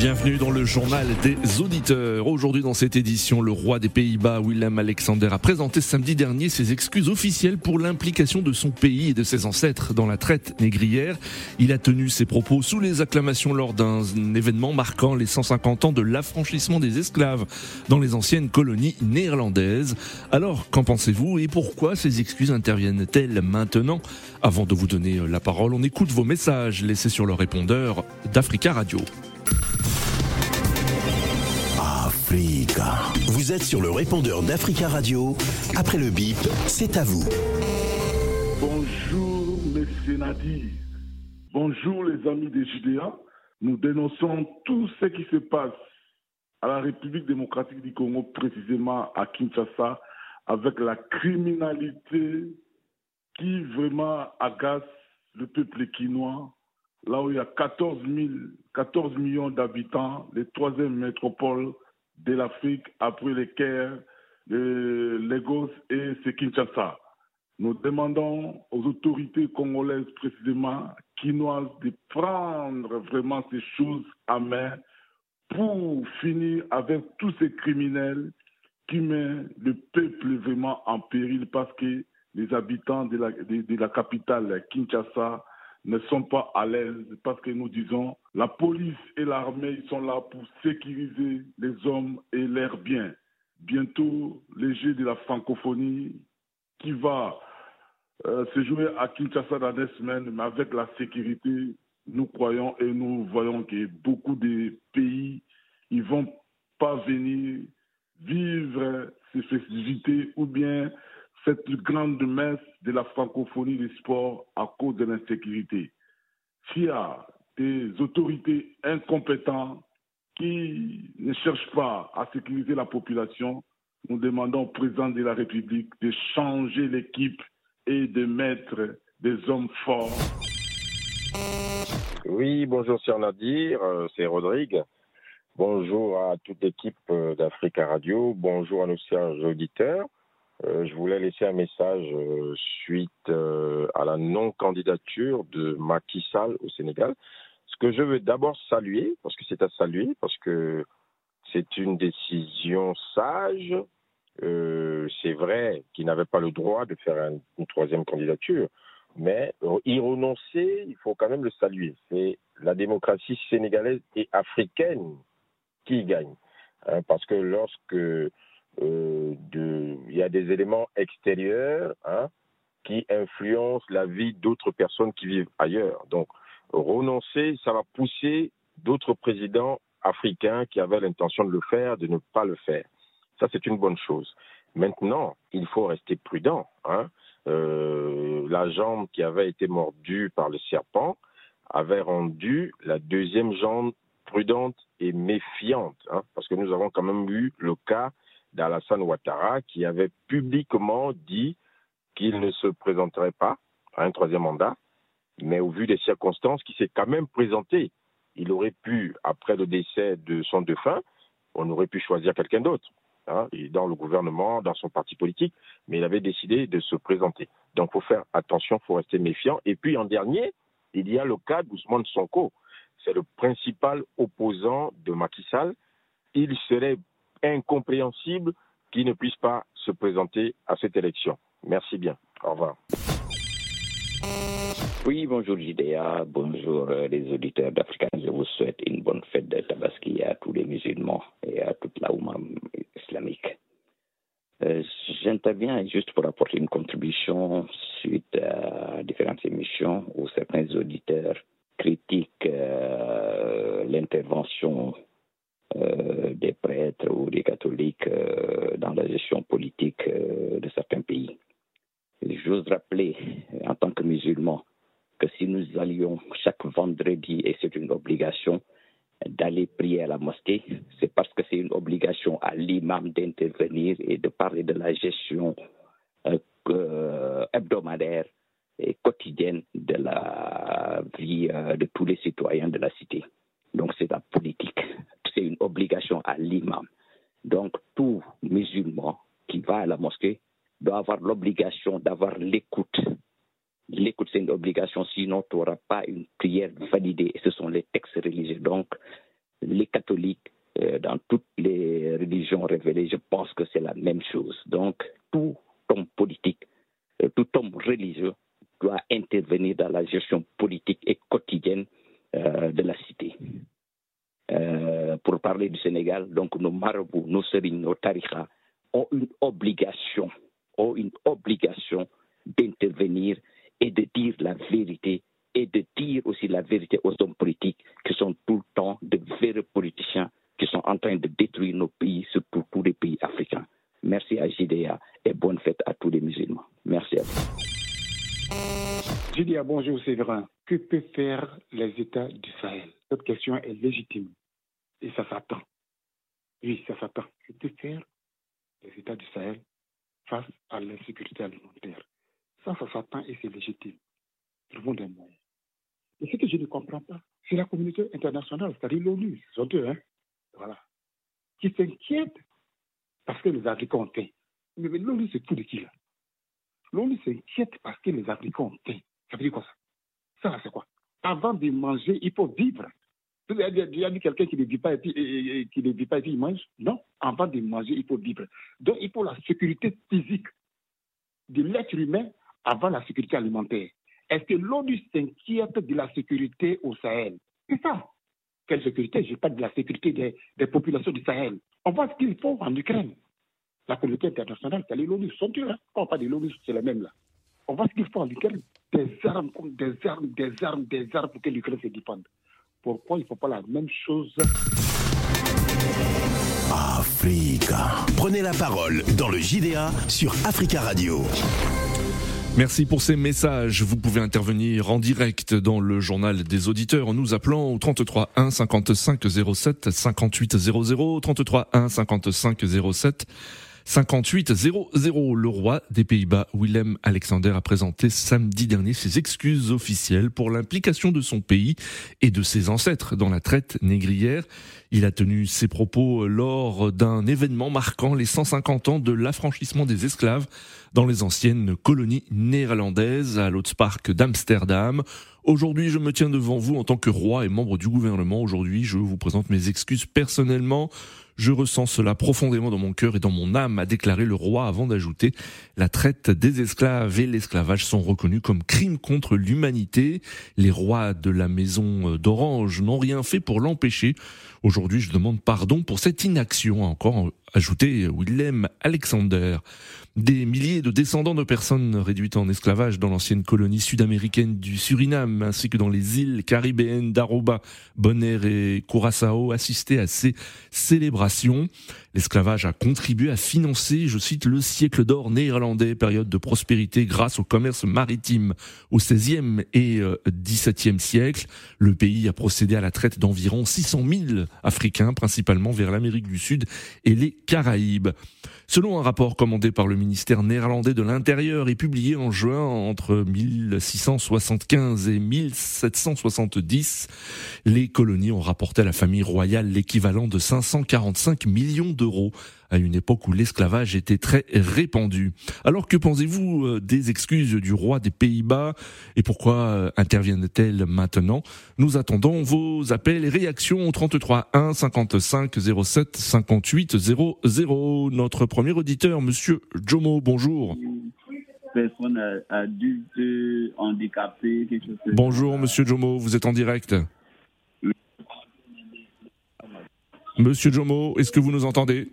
Bienvenue dans le journal des auditeurs. Aujourd'hui dans cette édition, le roi des Pays-Bas, Willem Alexander, a présenté samedi dernier ses excuses officielles pour l'implication de son pays et de ses ancêtres dans la traite négrière. Il a tenu ses propos sous les acclamations lors d'un événement marquant les 150 ans de l'affranchissement des esclaves dans les anciennes colonies néerlandaises. Alors, qu'en pensez-vous et pourquoi ces excuses interviennent-elles maintenant? Avant de vous donner la parole, on écoute vos messages laissés sur le répondeur d'Africa Radio. Africa. Vous êtes sur le répondeur d'Africa Radio. Après le bip, c'est à vous. Bonjour, messieurs Nadi. Bonjour, les amis des Judéas. Nous dénonçons tout ce qui se passe à la République démocratique du Congo, précisément à Kinshasa, avec la criminalité qui vraiment agace le peuple quinois, là où il y a 14, 14 millions d'habitants, les troisième métropole de l'Afrique après les Caire, les Lagos et Kinshasa. Nous demandons aux autorités congolaises précisément, quinoises, de prendre vraiment ces choses à main pour finir avec tous ces criminels qui mettent le peuple vraiment en péril parce que les habitants de la capitale Kinshasa ne sont pas à l'aise parce que nous disons la police et l'armée sont là pour sécuriser les hommes et leurs biens. Bientôt, les Jeux de la francophonie qui va euh, se jouer à Kinshasa dans des semaines, mais avec la sécurité, nous croyons et nous voyons que beaucoup de pays, ils vont pas venir vivre ces festivités ou bien cette grande messe de la francophonie des sports à cause de l'insécurité. S'il y a des autorités incompétentes qui ne cherchent pas à sécuriser la population, nous demandons au président de la République de changer l'équipe et de mettre des hommes forts. Oui, bonjour Sir Nadir, euh, c'est Rodrigue. Bonjour à toute l'équipe euh, d'Africa Radio, bonjour à nos chers auditeurs. Euh, je voulais laisser un message euh, suite euh, à la non-candidature de Macky Sall au Sénégal. Ce que je veux d'abord saluer, parce que c'est à saluer, parce que c'est une décision sage. c'est vrai qu'il n'avait pas le droit de faire une troisième candidature, mais y renoncer, il faut quand même le saluer. C'est la démocratie sénégalaise et africaine qui gagne. Hein, parce que lorsque euh, il y a des éléments extérieurs hein, qui influencent la vie d'autres personnes qui vivent ailleurs. Donc, renoncer, ça va pousser d'autres présidents africains qui avaient l'intention de le faire, de ne pas le faire. Ça, c'est une bonne chose. Maintenant, il faut rester prudent. Hein. Euh, la jambe qui avait été mordue par le serpent avait rendu la deuxième jambe prudente et méfiante, hein, parce que nous avons quand même eu le cas d'Alassane Ouattara qui avait publiquement dit qu'il ne se présenterait pas à un troisième mandat, mais au vu des circonstances, qui s'est quand même présenté. Il aurait pu, après le décès de son défunt, on aurait pu choisir quelqu'un d'autre, hein, dans le gouvernement, dans son parti politique, mais il avait décidé de se présenter. Donc, il faut faire attention, il faut rester méfiant. Et puis, en dernier, il y a le cas d'Ousmane Sonko. C'est le principal opposant de Macky Sall. Il serait incompréhensible qu'il ne puisse pas se présenter à cette élection. Merci bien. Au revoir. Oui, bonjour Jidéa, bonjour euh, les auditeurs d'Africa. Je vous souhaite une bonne fête de Tabaski à tous les musulmans et à toute la Oumma islamique. Euh, j'interviens juste pour apporter une contribution suite à différentes émissions où certains auditeurs critiquent euh, l'intervention des prêtres ou des catholiques euh, dans la gestion politique euh, de certains pays. J'ose rappeler, en tant que musulman, que si nous allions chaque vendredi, et c'est une obligation, d'aller prier à la mosquée, c'est parce que c'est une obligation à l'imam d'intervenir et de parler de la gestion hebdomadaire quotidienne de la vie euh, de tous les citoyens de la cité. Donc c'est la politique. C'est une obligation à l'imam. Donc tout musulman qui va à la mosquée doit avoir l'obligation d'avoir l'écoute. L'écoute, c'est une sinon tu n'auras pas une prière validée. ce sont les textes religieux. Donc, les catholiques, euh, dans toutes les religions révélées, je pense que c'est la même chose. Donc, tout homme politique, euh, tout homme religieux doit intervenir dans la gestion politique et quotidienne euh, de la cité. pour parler du Sénégal, donc nos marabouts, nos sérignes, nos tarikhas ont une obligation, ont une obligation d'intervenir et de dire la vérité et de dire aussi la vérité aux hommes politiques qui sont tout le temps de vrais politiciens qui sont en train de détruire nos pays, surtout tous les pays africains. Merci à JDA et bonne fête à tous les musulmans. Merci à vous. JDA, bonjour Séverin. Que peuvent faire les États du Sahel? Cette question est légitime et ça s'attend. Oui, ça s'attend. Que peuvent faire les États du Sahel face à l'insécurité alimentaire? Ça, ça s'attend et c'est légitime. Trouvons des moyens. Mais ce que je ne comprends pas, c'est la communauté internationale, c'est-à-dire l'ONU, ce sont eux, hein, voilà, qui s'inquiètent parce que les Africains ont faim. Mais, l'ONU, c'est tout de qui là? L'ONU s'inquiète parce que les Africains ont faim. Ça veut dire quoi ça? Ça, c'est quoi? Avant de manger, il faut vivre. Il y a dit quelqu'un qui ne vit pas et puis, qui ne vit pas et puis il mange? Non, avant de manger, il faut vivre. Donc, il faut la sécurité physique de l'être humain avant la sécurité alimentaire. Est-ce que l'ONU s'inquiète de la sécurité au Sahel? C'est ça. Quelle sécurité? Je parle de la sécurité des, populations du Sahel. On voit ce qu'il faut en Ukraine. La communauté internationale, c'est l'ONU. Sont hein Quand on parle de l'ONU, c'est la même là. On voit ce qu'il faut en Ukraine. Des armes, des armes, des armes, des armes pour que l'Ukraine se défende. Pourquoi il ne faut pas la même chose? Africa. Prenez la parole dans le JDA sur Africa Radio. Merci pour ces messages. Vous pouvez intervenir en direct dans le journal des auditeurs en nous appelant au 33 1 55 07 58 00 33 1 55 07 58 00. Le roi des Pays-Bas, Willem Alexander, a présenté samedi dernier ses excuses officielles pour l'implication de son pays et de ses ancêtres dans la traite négrière. Il a tenu ses propos lors d'un événement marquant les 150 ans de l'affranchissement des esclaves dans les anciennes colonies néerlandaises à l'Otspark d'Amsterdam. Aujourd'hui, je me tiens devant vous en tant que roi et membre du gouvernement. Aujourd'hui, je vous présente mes excuses personnellement. Je ressens cela profondément dans mon cœur et dans mon âme, a déclaré le roi avant d'ajouter la traite des esclaves et l'esclavage sont reconnus comme crimes contre l'humanité. Les rois de la maison d'Orange n'ont rien fait pour l'empêcher. Aujourd'hui, je demande pardon pour cette inaction, a encore ajouté Willem Alexander. Des milliers de descendants de personnes réduites en esclavage dans l'ancienne colonie sud-américaine du Suriname, ainsi que dans les îles caribéennes d'Aruba, Bonaire et Curaçao, assistaient à ces célébrations. L'esclavage a contribué à financer, je cite, le siècle d'or néerlandais, période de prospérité grâce au commerce maritime. Au XVIe et XVIIe siècle, le pays a procédé à la traite d'environ 600 000 Africains, principalement vers l'Amérique du Sud et les Caraïbes. Selon un rapport commandé par le néerlandais de l'Intérieur et publié en juin entre 1675 et 1770, les colonies ont rapporté à la famille royale l'équivalent de 545 millions d'euros à une époque où l'esclavage était très répandu. Alors que pensez-vous euh, des excuses du roi des Pays-Bas et pourquoi euh, interviennent-elles maintenant? Nous attendons vos appels et réactions au 33 1 55 07 58 00. Notre premier auditeur, monsieur Jomo, bonjour. Personne adulte, handicapé, quelque chose Bonjour, monsieur Jomo, vous êtes en direct? Monsieur Jomo, est-ce que vous nous entendez?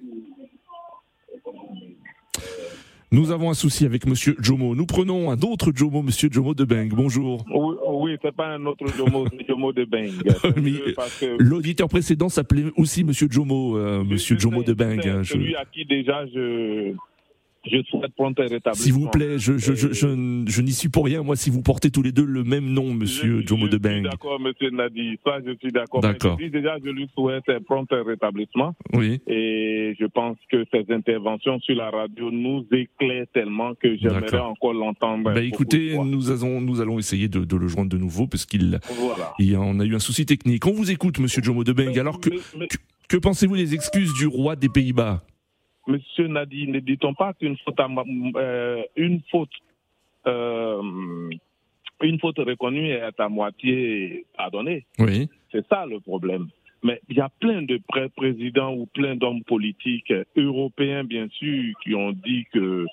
Nous avons un souci avec Monsieur Jomo. Nous prenons un autre Jomo, Monsieur Jomo de Beng. Bonjour. Oui, oui c'est pas un autre Jomo, c'est Jomo de Beng. L'auditeur précédent s'appelait aussi Monsieur Jomo, euh, Monsieur Jomo de Beng. Celui à qui déjà je je souhaite prendre un rétablissement. S'il vous plaît, je, je, je, je, je n'y suis pour rien, moi, si vous portez tous les deux le même nom, monsieur Jomo de Beng. d'accord, monsieur Nadi. Ça, je suis d'accord. D'accord. Déjà, je lui souhaite un prompt rétablissement. Oui. Et je pense que ces interventions sur la radio nous éclairent tellement que j'aimerais encore l'entendre. Bah écoutez, nous allons, nous allons essayer de, de le joindre de nouveau parce qu'il Voilà. on a eu un souci technique. On vous écoute, monsieur Jomo de Beng. Alors que, Mais- mais- que, que pensez-vous des excuses du roi des Pays-Bas? Monsieur Nadi, ne dit-on pas qu'une faute, euh, une faute, euh, une faute reconnue est à moitié pardonnée? Oui. C'est ça le problème. Mais il y a plein de pré- présidents ou plein d'hommes politiques euh, européens, bien sûr, qui ont dit que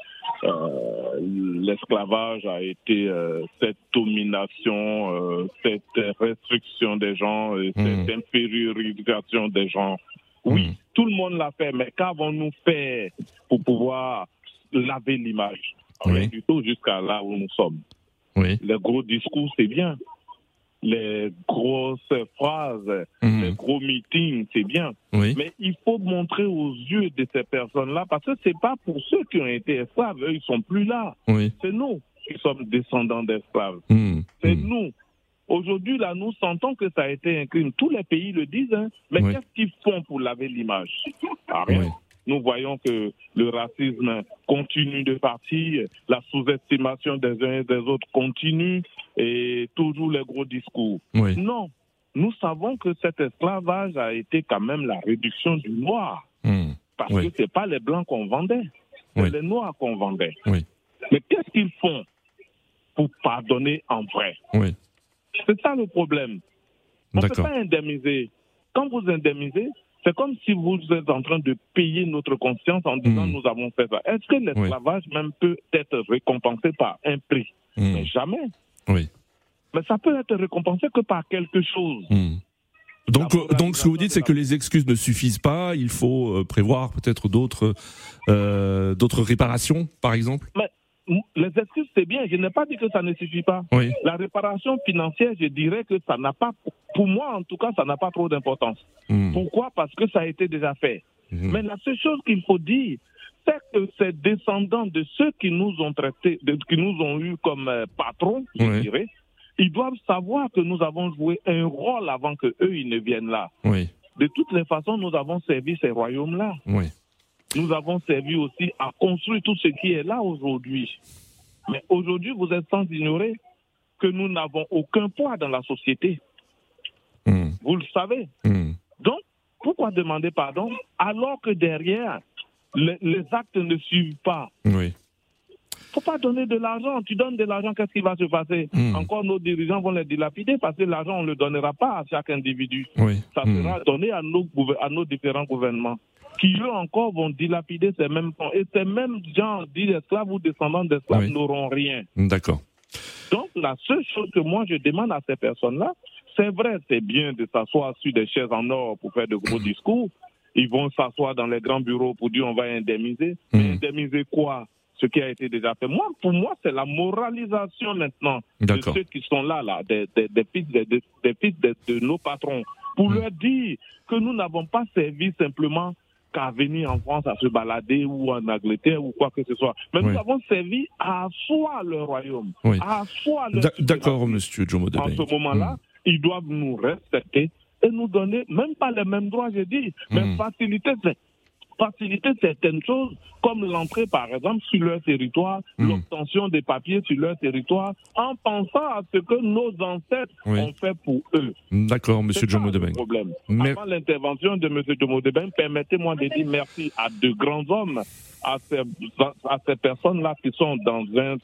euh, l'esclavage a été euh, cette domination, euh, cette restriction des gens, cette infériorisation des gens. Oui, Mm. Tout le monde l'a fait, mais qu'avons-nous fait pour pouvoir laver l'image? Oui. Du tout jusqu'à là où nous sommes. Oui. Les gros discours, c'est bien. Les grosses phrases, Mhm. les gros meetings, c'est bien. Oui. Mais il faut montrer aux yeux de ces personnes-là, parce que c'est pas pour ceux qui ont été esclaves, eux, ils sont plus là. C'est nous qui sommes descendants d'esclaves. Mm. C'est Mm. nous. Aujourd'hui, là, nous sentons que ça a été un crime. Tous les pays le disent, hein. Mais Oui. qu'est-ce qu'ils font pour laver l'image? Ah. Oui. Nous voyons que le racisme continue de partir, la sous-estimation des uns et des autres continue, et toujours les gros discours. Oui. Non, nous savons que cet esclavage a été quand même la réduction du noir, Mm. parce que c'est pas les blancs qu'on vendait, c'est les noirs qu'on vendait. Mais qu'est-ce qu'ils font pour pardonner en vrai? C'est ça le problème. On ne peut pas indemniser. Quand vous indemnisez, c'est comme si vous êtes en train de payer notre conscience en disant Mm. nous avons fait ça. Est-ce que l'esclavage même peut être récompensé par un prix? Mm. Mais jamais. Oui. Mais ça peut être récompensé que par quelque chose. Mm. Donc, euh, donc, ce que vous dites, c'est que les excuses ne suffisent pas. Il faut euh, prévoir peut-être d'autres, euh, d'autres réparations, par exemple? Mais les excuses, c'est bien. Je n'ai pas dit que ça ne suffit pas. Oui. La réparation financière, je dirais que ça n'a pas, pour moi en tout cas, ça n'a pas trop d'importance. Mm. Pourquoi? Parce que ça a été déjà fait. Mhm. Mais la seule chose qu'il faut dire, c'est que ces descendants de ceux qui nous ont traités, de- qui nous ont eu comme euh, patrons, je Oui. dirais, ils doivent savoir que nous avons joué un rôle avant que eux ils ne viennent là. Oui. De toutes les façons, nous avons servi ces royaumes-là. Oui. Nous avons servi aussi à construire tout ce qui est là aujourd'hui. Mais aujourd'hui, vous êtes sans ignorer que nous n'avons aucun poids dans la société. Mm. Vous le savez. Mm. Donc, pourquoi demander pardon alors que derrière, les, les actes ne suivent pas? Oui. faut pas donner de l'argent. Tu donnes de l'argent, qu'est-ce qui va se passer? Mm. Encore nos dirigeants vont les dilapider parce que l'argent, on ne le donnera pas à chaque individu. Oui. Ça sera donné à nos, gouver- à nos différents gouvernements qui, eux encore, vont dilapider ces mêmes fonds. Et ces mêmes gens, dits esclaves ou descendants d'esclaves, Oui. n'auront rien. D'accord. Donc, la seule chose que moi, je demande à ces personnes-là, c'est vrai, c'est bien de s'asseoir sur des chaises en or pour faire de gros discours. Ils vont s'asseoir dans les grands bureaux pour dire on va indemniser. Mais Mm. indemniser quoi? Ce qui a été déjà fait. Moi, pour moi, c'est la moralisation maintenant de ceux qui sont là, là des, des, des fils, des, fils de, de nos patrons, pour Mm. leur dire que nous n'avons pas servi simplement qu'à venir en France à se balader ou en Angleterre ou quoi que ce soit. Mais Oui. nous avons servi à asseoir le royaume, Oui. à asseoir le D'a- D'accord, monsieur Jomo de en ce moment-là, ils doivent nous respecter et nous donner, même pas les mêmes droits, je dis, mais Mm. faciliter, faciliter certaines choses, comme l'entrée, par exemple, sur leur territoire, Mm. l'obtention des papiers sur leur territoire, en pensant à ce que nos ancêtres Oui. ont fait pour eux. D'accord, ça Jomo de le Beng. problème. Mer- Avant l'intervention de M. Jomo permettez-moi de dire merci à de grands hommes, à ces, à ces personnes-là qui sont dans un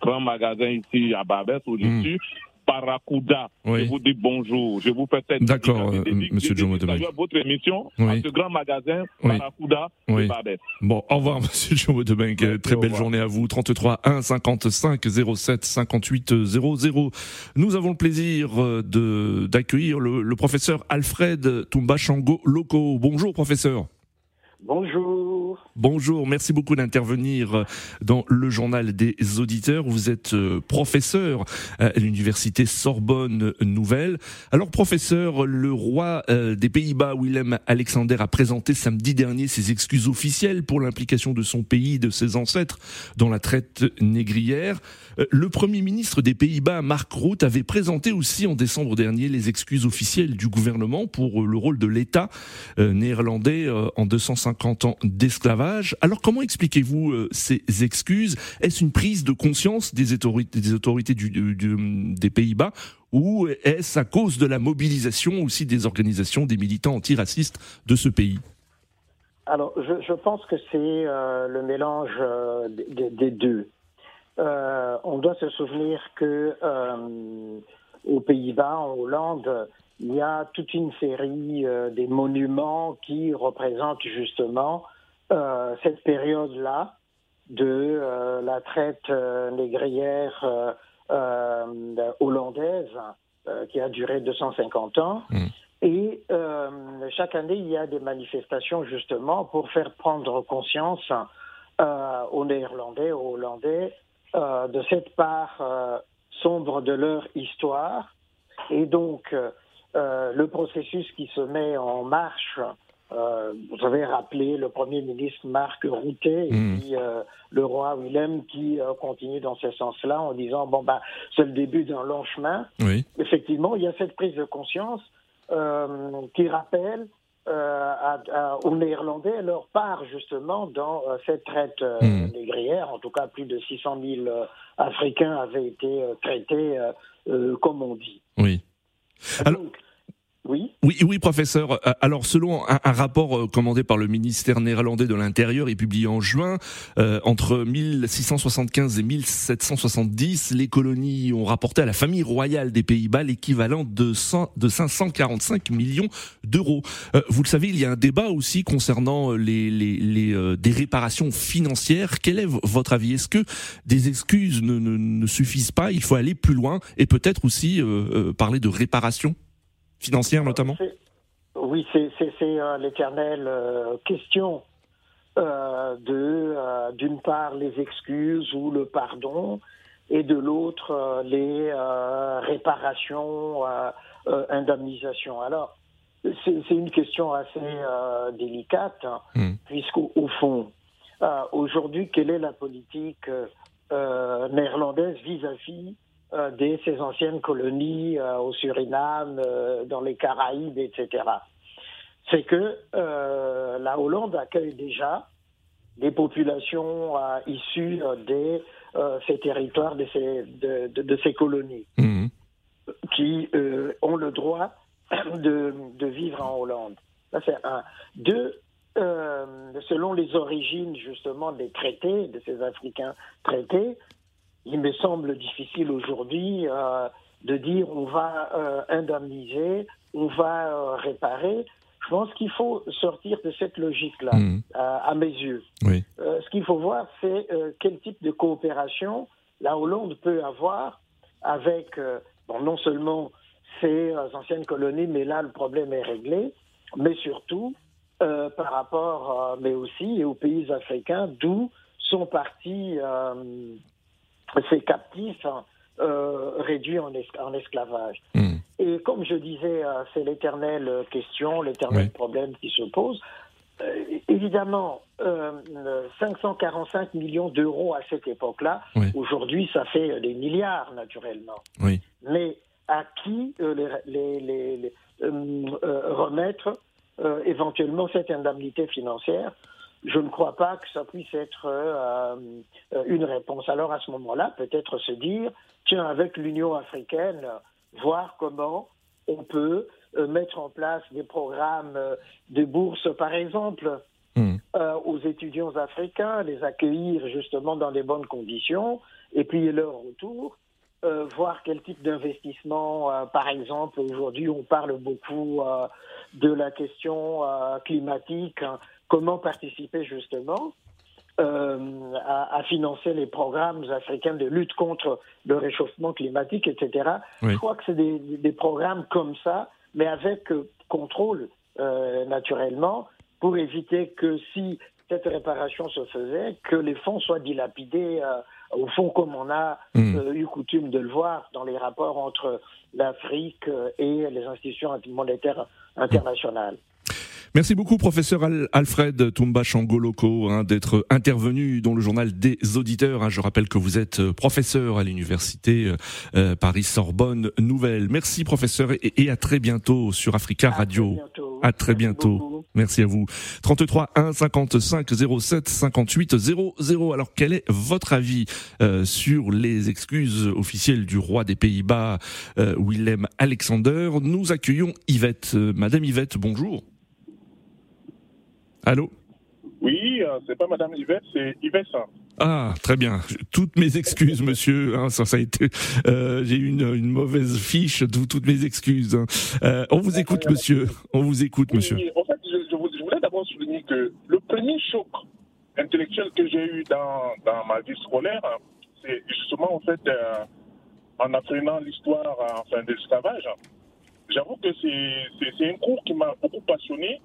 grand magasin ici à Barbès où je Barracuda, Oui. je vous dis bonjour. Je vous fais cette D'accord, euh, monsieur Jomo votre émission, Oui. à ce grand magasin, Oui. Barracuda Oui. de. Bon, au revoir, monsieur Jomo de Beng. Merci, Très belle journée à vous. 33 1 55 07 58 00. Nous avons le plaisir euh, de, d'accueillir le, le professeur Alfred Tumbachango Loco. Bonjour, professeur. Bonjour. Bonjour, merci beaucoup d'intervenir dans le journal des auditeurs. Vous êtes euh, professeur à l'université Sorbonne Nouvelle. Alors professeur, le roi euh, des Pays-Bas, Willem Alexander, a présenté samedi dernier ses excuses officielles pour l'implication de son pays de ses ancêtres dans la traite négrière. Euh, le Premier ministre des Pays-Bas, Mark Rutte, avait présenté aussi en décembre dernier les excuses officielles du gouvernement pour le rôle de l'État néerlandais en 250 ans d'esclavage. Alors comment expliquez-vous ces excuses? Est-ce une prise de conscience des autorités, des, autorités des Pays-Bas? Ou est-ce à cause de la mobilisation aussi des organisations des militants antiracistes de ce pays? Alors, je, pense que c'est euh, le mélange euh, des, deux. Euh, on doit se souvenir que aux Pays-Bas, en Hollande, il y a toute une série des monuments qui représentent justement cette période-là de la traite négrière euh, hollandaise euh, qui a duré 250 ans. Mm. Et euh, chaque année, il y a des manifestations justement pour faire prendre conscience aux Néerlandais, aux Hollandais, de cette part sombre de leur histoire. Et donc, le processus qui se met en marche euh, vous avez rappelé le Premier ministre Marc Routet et hmm. puis, euh, le roi Willem qui euh, continue dans ce sens-là en disant bon bah c'est le début d'un long chemin. Oui. Effectivement, il y a cette prise de conscience qui rappelle aux Néerlandais leur part justement dans cette traite hmm. négrière. En tout cas, plus de 600 000 Africains avaient été traités comme on dit. Oui. Alors... Oui. Oui, oui, professeur. Euh, alors, selon un, rapport euh, commandé par le ministère néerlandais de l'Intérieur et publié en juin, euh, entre 1675 et 1770, les colonies ont rapporté à la famille royale des Pays-Bas l'équivalent de, de 545 millions d'euros. vous le savez, il y a un débat aussi concernant les, des réparations financières. Quel est votre avis? Est-ce que des excuses ne, ne, ne, suffisent pas? Il faut aller plus loin et peut-être aussi parler de réparation? Financière notamment Oui, c'est euh, l'éternelle euh, question euh, de, d'une part, les excuses ou le pardon, et de l'autre, les réparations, indemnisations. Alors, c'est une question assez délicate, hmm. puisqu'au fond, aujourd'hui, quelle est la politique néerlandaise vis-à-vis euh, de ces anciennes colonies euh, au Suriname, euh, dans les Caraïbes, etc. C'est que la Hollande accueille déjà des populations issues de ces territoires, de ces, de, ces colonies, mmh. qui ont le droit de, de, vivre en Hollande. Ça, c'est un. Deux, selon les origines justement des traités, de ces Africains traités, il me semble difficile aujourd'hui euh, de dire on va euh, indemniser, on va euh, réparer. Je pense qu'il faut sortir de cette logique-là, mmh. à mes yeux. Oui. ce qu'il faut voir, c'est quel type de coopération la Hollande peut avoir avec, bon, non seulement ses anciennes colonies, mais là le problème est réglé, mais surtout par rapport, mais aussi aux pays africains, d'où sont partis ces captifs hein, euh, réduits en, esclavage. Hmm. Et comme je disais, euh, c'est l'éternelle question, l'éternel problème qui se pose. Euh, évidemment, 545 millions d'euros à cette époque-là, aujourd'hui, ça fait des milliards, naturellement. Mais à qui les, remettre éventuellement cette indemnité financière je ne crois pas que ça puisse être euh, euh, une réponse. Alors à ce moment-là, peut-être se dire, tiens, avec l'Union africaine, voir comment on peut euh, mettre en place des programmes de bourse, par exemple, hmm. aux étudiants africains, les accueillir justement dans des bonnes conditions, et puis leur retour. voir quel type d'investissement, par exemple, aujourd'hui on parle beaucoup de la question climatique, hein, comment participer justement euh, à, financer les programmes africains de lutte contre le réchauffement climatique, etc. Je crois que c'est des, programmes comme ça, mais avec euh, contrôle, euh, naturellement, pour éviter que si cette réparation se faisait, que les fonds soient dilapidés, au fond, comme on a euh, eu coutume de le voir dans les rapports entre l'Afrique et les institutions monétaires internationales. Merci beaucoup, professeur Al- Alfred Toumba Changoloko, hein, d'être intervenu dans le journal des auditeurs. hein. Je rappelle que vous êtes euh, professeur à l'université euh, euh, Paris-Sorbonne Nouvelle. Merci, professeur, et, et à très bientôt sur Africa Radio. bientôt. À très Merci bientôt. Merci à vous. 33 1 55 07 58 00. Alors, quel est votre avis euh, sur les excuses officielles du roi des Pays-Bas, euh, Willem Alexander? Nous accueillons Yvette. Euh, Madame Yvette, bonjour. Allô Oui, euh, c'est pas Madame Yvette, c'est Yvette. Ah, très bien. Toutes mes excuses, monsieur. Hein, ça, ça a été. euh, J'ai eu une, une mauvaise fiche. d'où Toutes mes excuses. hein. Euh, on vous écoute, monsieur. On vous écoute, monsieur. Oui, en fait, je, je vou- je voulais d'abord souligner que le premier choc intellectuel que j'ai eu dans, dans ma vie scolaire, c'est justement en fait euh, en apprenant l'histoire enfin, de l'esclavage. J'avoue que c'est un cours qui m'a beaucoup passionné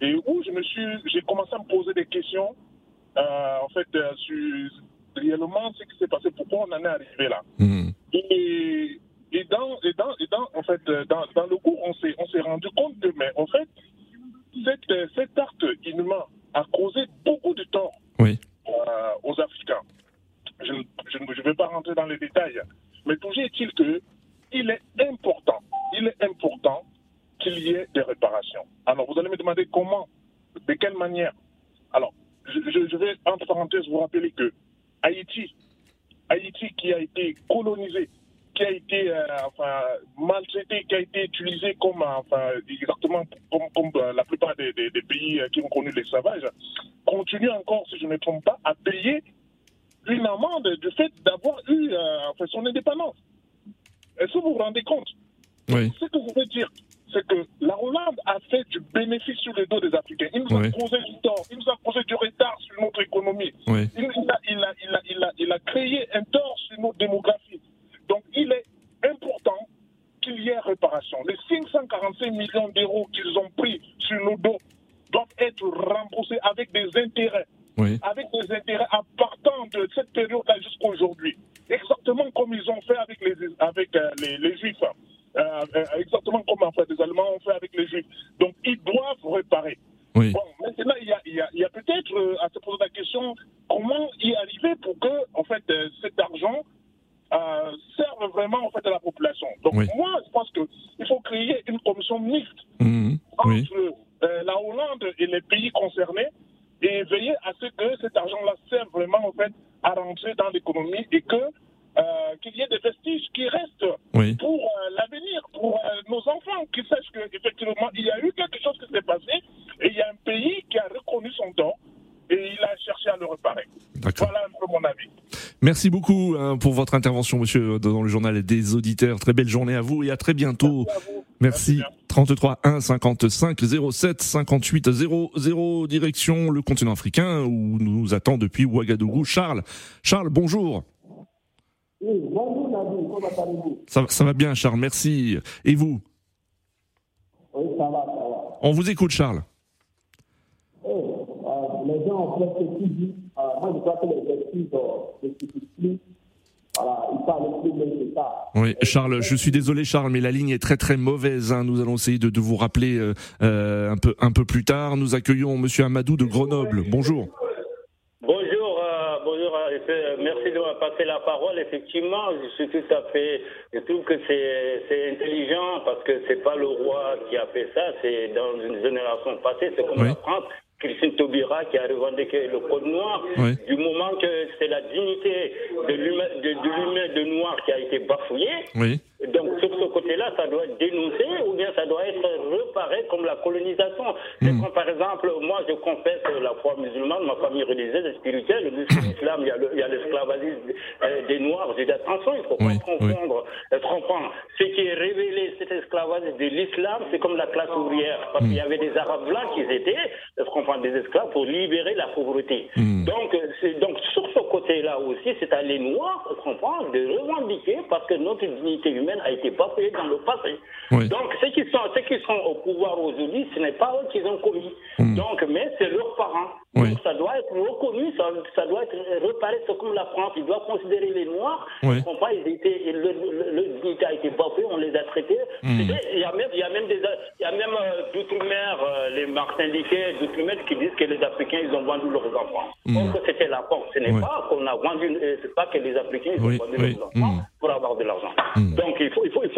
et où je me suis, j'ai commencé à me poser des questions euh, en fait euh, sur réellement ce qui s'est passé, pourquoi on en est arrivé là. Hmm. Et, et dans, et dans, et dans, en fait, euh, dans, dans le cours, on s'est, on s'est rendu compte que, mais en fait, cette, cet acte inhumain a causé beaucoup de tort Oui. euh, aux Africains. Je ne je ne- je vais pas rentrer dans les détails, mais toujours est-il que il est important, il est important qu'il y ait des réparations. Alors, vous allez me demander comment, de quelle manière. Alors, je, je- je vais, entre parenthèses, vous rappeler que Haïti, Haïti qui a été colonisé, qui a été euh, enfin, maltraité, qui a été utilisé comme, euh, enfin, exactement comme, comme euh, la plupart des, des- des pays euh, qui ont connu l'esclavage, continue encore, si je ne me trompe pas, à payer une amende du fait d'avoir eu euh, enfin, son indépendance. Est-ce que vous vous rendez compte Oui. Ce que je veux dire, c'est que la Hollande a fait du bénéfice sur le dos des Africains. Il nous Oui. a causé du tort, il nous a causé du retard sur notre économie. Oui. Il, il a, il, a, il, a, il, a, il a créé un tort sur notre démographie. Donc il est important réparation. Les 545 millions d'euros qu'ils ont pris sur nos dos doivent être remboursés avec des intérêts. Oui. Avec des intérêts à partant de cette période-là jusqu'à aujourd'hui. Exactement comme ils ont fait avec les, avec, euh, les, les Juifs. Euh, euh, exactement comme en fait, les Allemands ont fait avec les Juifs. Donc ils doivent réparer. Oui. Bon, maintenant, il y a, peut-être euh, à se poser la question comment y arriver pour que, en fait, cet argent euh, serve vraiment en fait à la population. Donc Oui. moi, je pense qu'il faut créer une commission mixte. Oui. entre euh, la Hollande et les pays concernés et veiller à ce que cet argent-là serve vraiment en fait à rentrer dans l'économie et que euh, qu'il y ait des vestiges qui restent Oui. pour euh, l'avenir, pour euh, nos enfants, qu'ils sachent qu'effectivement il y a eu quelque chose qui s'est passé et il y a un pays qui a reconnu son tort et il a cherché à le réparer. D'accord. Voilà un peu mon avis. Merci beaucoup hein, pour votre intervention, monsieur, dans le journal des auditeurs. Très belle journée à vous et à très bientôt. Merci à vous. Merci. bien. 33 1 55 07 58 00 direction le continent africain où nous attend depuis Ouagadougou Charles. Charles, bonjour. Oui, bonjour comment allez-vous? Ça, ça va bien Charles, merci. Et vous? Oui, ça va, ça va. On vous écoute Charles. Euh, les gens ont presque tout dit. Euh, moi, je crois que les excuses ne suffisent plus. Voilà, ils parlent plus même de ça. Oui, Charles, je suis désolé Charles, mais la ligne est très très mauvaise. hein. Nous allons essayer de, de vous rappeler euh, euh, un peu un peu plus tard. Nous accueillons Monsieur Amadou de Grenoble. Bonjour. Bonjour, euh, bonjour. euh, merci de m'avoir passé la parole. Effectivement, je suis tout à fait. Je trouve que c'est c'est intelligent parce que c'est pas le roi qui a fait ça. C'est dans une génération passée. C'est comme Oui. la France. Christine Taubira qui a revendiqué le code noir. Oui. Du moment que c'est la dignité de l'humain de, de l'humain de noir qui a été bafouillée. Oui. Donc sur ce côté-là, ça doit être dénoncé ou bien ça doit être reparé comme la colonisation. Comme par exemple, moi je confesse la foi musulmane, ma famille religieuse et spirituelle, l'islam, il y a le- il y a l'esclavagisme euh, des Noirs. J'ai dit attention, il faut pas Oui, confondre, euh, comprendre. Ce qui est révélé, cet esclavagisme de l'islam, c'est comme la classe ouvrière. Parce qu'il y avait des Arabes blancs qui étaient, comprendre, des esclaves pour libérer la pauvreté? Donc, euh, donc sur ce côté-là aussi, c'est à les Noirs, comprendre, de revendiquer parce que notre dignité humaine a été bafouée dans le passé. Oui. Donc, ceux qui, sont, ceux qui sont au pouvoir aujourd'hui, ce n'est pas eux qui ont commis. Donc, mais c'est leurs parents. Donc ça doit être reconnu, ça, ça doit être reparé. C'est comme la France, il doit considérer les Noirs. Oui. Pas, ils étaient, le, le, dignité a été bafoué, on les a traités. Hmm. Il y a même, il y a même des, il y a même euh, d'outre-mer, euh, les marques syndiqués d'outre-mer qui disent que les Africains, ils ont vendu leurs enfants. Mm. Donc c'était la France. Ce n'est pas qu'on a vendu, euh, c'est pas que les Africains, ils ont vendu leurs enfants hmm. pour avoir de l'argent. Hmm. Donc il faut, il faut, il faut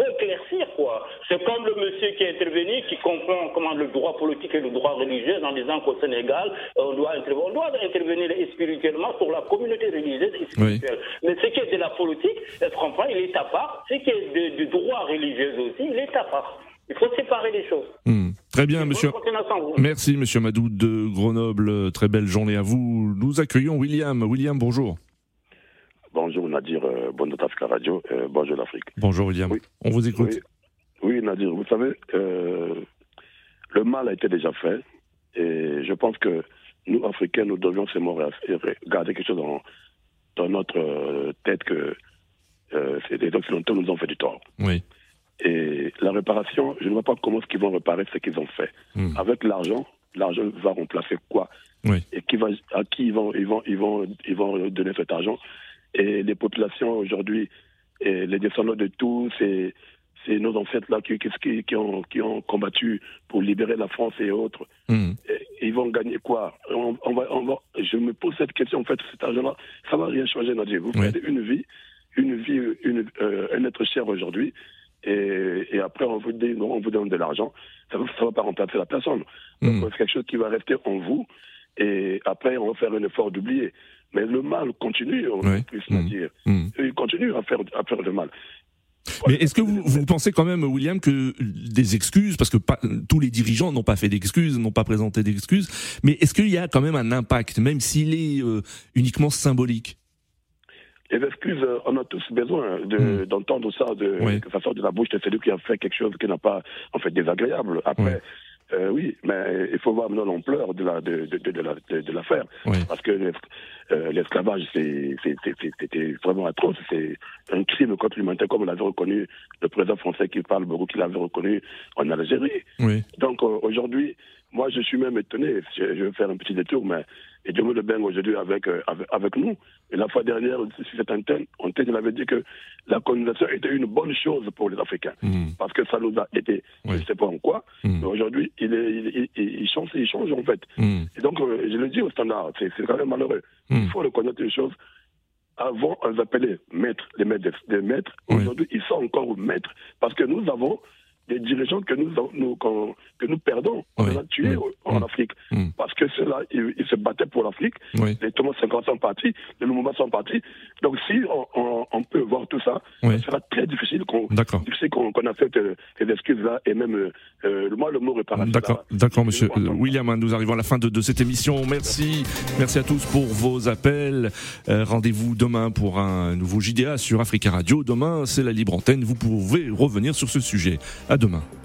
éclaircir quoi. C'est comme le monsieur qui est intervenu, qui comprend comment le droit politique et le droit religieux en disant qu'au Sénégal, on doit intervenir, on doit intervenir spirituellement sur la communauté religieuse et spirituelle. Mais ce qui est de la politique, est comprend, il est à part. Ce qui est du droit religieux aussi, il est à part. Il faut séparer les choses. Hmm. Très bien, monsieur. Merci, monsieur Madou de Grenoble. Très belle journée à vous. Nous accueillons William. William, bonjour. Bonjour Nadir, euh, bonne Africa Radio, euh, bonjour l'Afrique. Bonjour William, on vous écoute. Oui. Nadir, vous savez, euh, le mal a été déjà fait et je pense que nous, Africains, nous devions seulement garder quelque chose dans, dans notre euh, tête que euh, les Occidentaux nous ont fait du tort. Oui. Et la réparation, je ne vois pas comment ils vont réparer ce qu'ils ont fait. Hmm. Avec l'argent, l'argent va remplacer quoi? Oui. Et qui va, à qui ils vont, ils vont, ils vont, ils vont donner cet argent? Et les populations aujourd'hui, les descendants de tous, c'est c'est nos ancêtres là qui, qui, qui, ont, qui ont combattu pour libérer la France et autres. Hmm. ils vont gagner quoi? On, va, on va, Je me pose cette question, en fait, cet argent-là, ça va rien changer, Nadia. Vous faites une vie, une vie, une, euh, un être cher aujourd'hui, et, et, après on vous, dit, on vous donne de l'argent, ça ne va pas remplacer la personne. Hmm. c'est quelque chose qui va rester en vous, et après on va faire un effort d'oublier. Mais le mal continue, on oui. peut dire. Hmm. Il continue à faire, à faire le mal. Mais est-ce que vous, vous, pensez quand même, William, que des excuses, parce que pas, tous les dirigeants n'ont pas fait d'excuses, n'ont pas présenté d'excuses, mais est-ce qu'il y a quand même un impact, même s'il est euh, uniquement symbolique? Les excuses, euh, on a tous besoin hmm. d'entendre ça de, que ça de la bouche de celui qui a fait quelque chose qui n'a pas en fait désagréable. Après, euh, oui, mais il faut voir maintenant l'ampleur de la de, de, de, de l'affaire, parce que euh, l'esclavage c'était vraiment atroce, c'est un crime contre l'humanité comme l'avait reconnu le président français qui parle beaucoup, qui l'avait reconnu en Algérie. Donc euh, aujourd'hui, moi je suis même étonné, je, vais faire un petit détour, mais et Dieu le baigne aujourd'hui avec, avec, avec nous. Et la fois dernière, c'est un thème, on avait dit que la colonisation était une bonne chose pour les Africains, hmm. parce que ça nous a été, je ne sais pas en quoi, hmm. mais aujourd'hui, il, il, il, change, il change en fait. Hmm. Et donc, euh, je le dis au standard, c'est quand même malheureux. Il faut reconnaître les choses. Avant, on les appelait maîtres, les maîtres des maîtres. Aujourd'hui, ils sont encore maîtres, parce que nous avons des dirigeants que nous, nous que nous perdons. On a tués en. Afrique. Mm. Parce que ceux-là, ils, se battaient pour l'Afrique. Les Thomas 50 sont partis, les Lumumba sont partis. Donc si on, on, peut voir tout ça, ça sera très difficile qu'on qu'on accepte euh, ces excuses-là et même, euh, euh, moi, le mot réparation. D'accord, d'accord, monsieur William. Hein, nous arrivons à la fin de, de, cette émission. Merci. Merci à tous pour vos appels. Rendez-vous demain pour un nouveau JDA sur Africa Radio. Demain, c'est la libre antenne. Vous pouvez revenir sur ce sujet. À demain.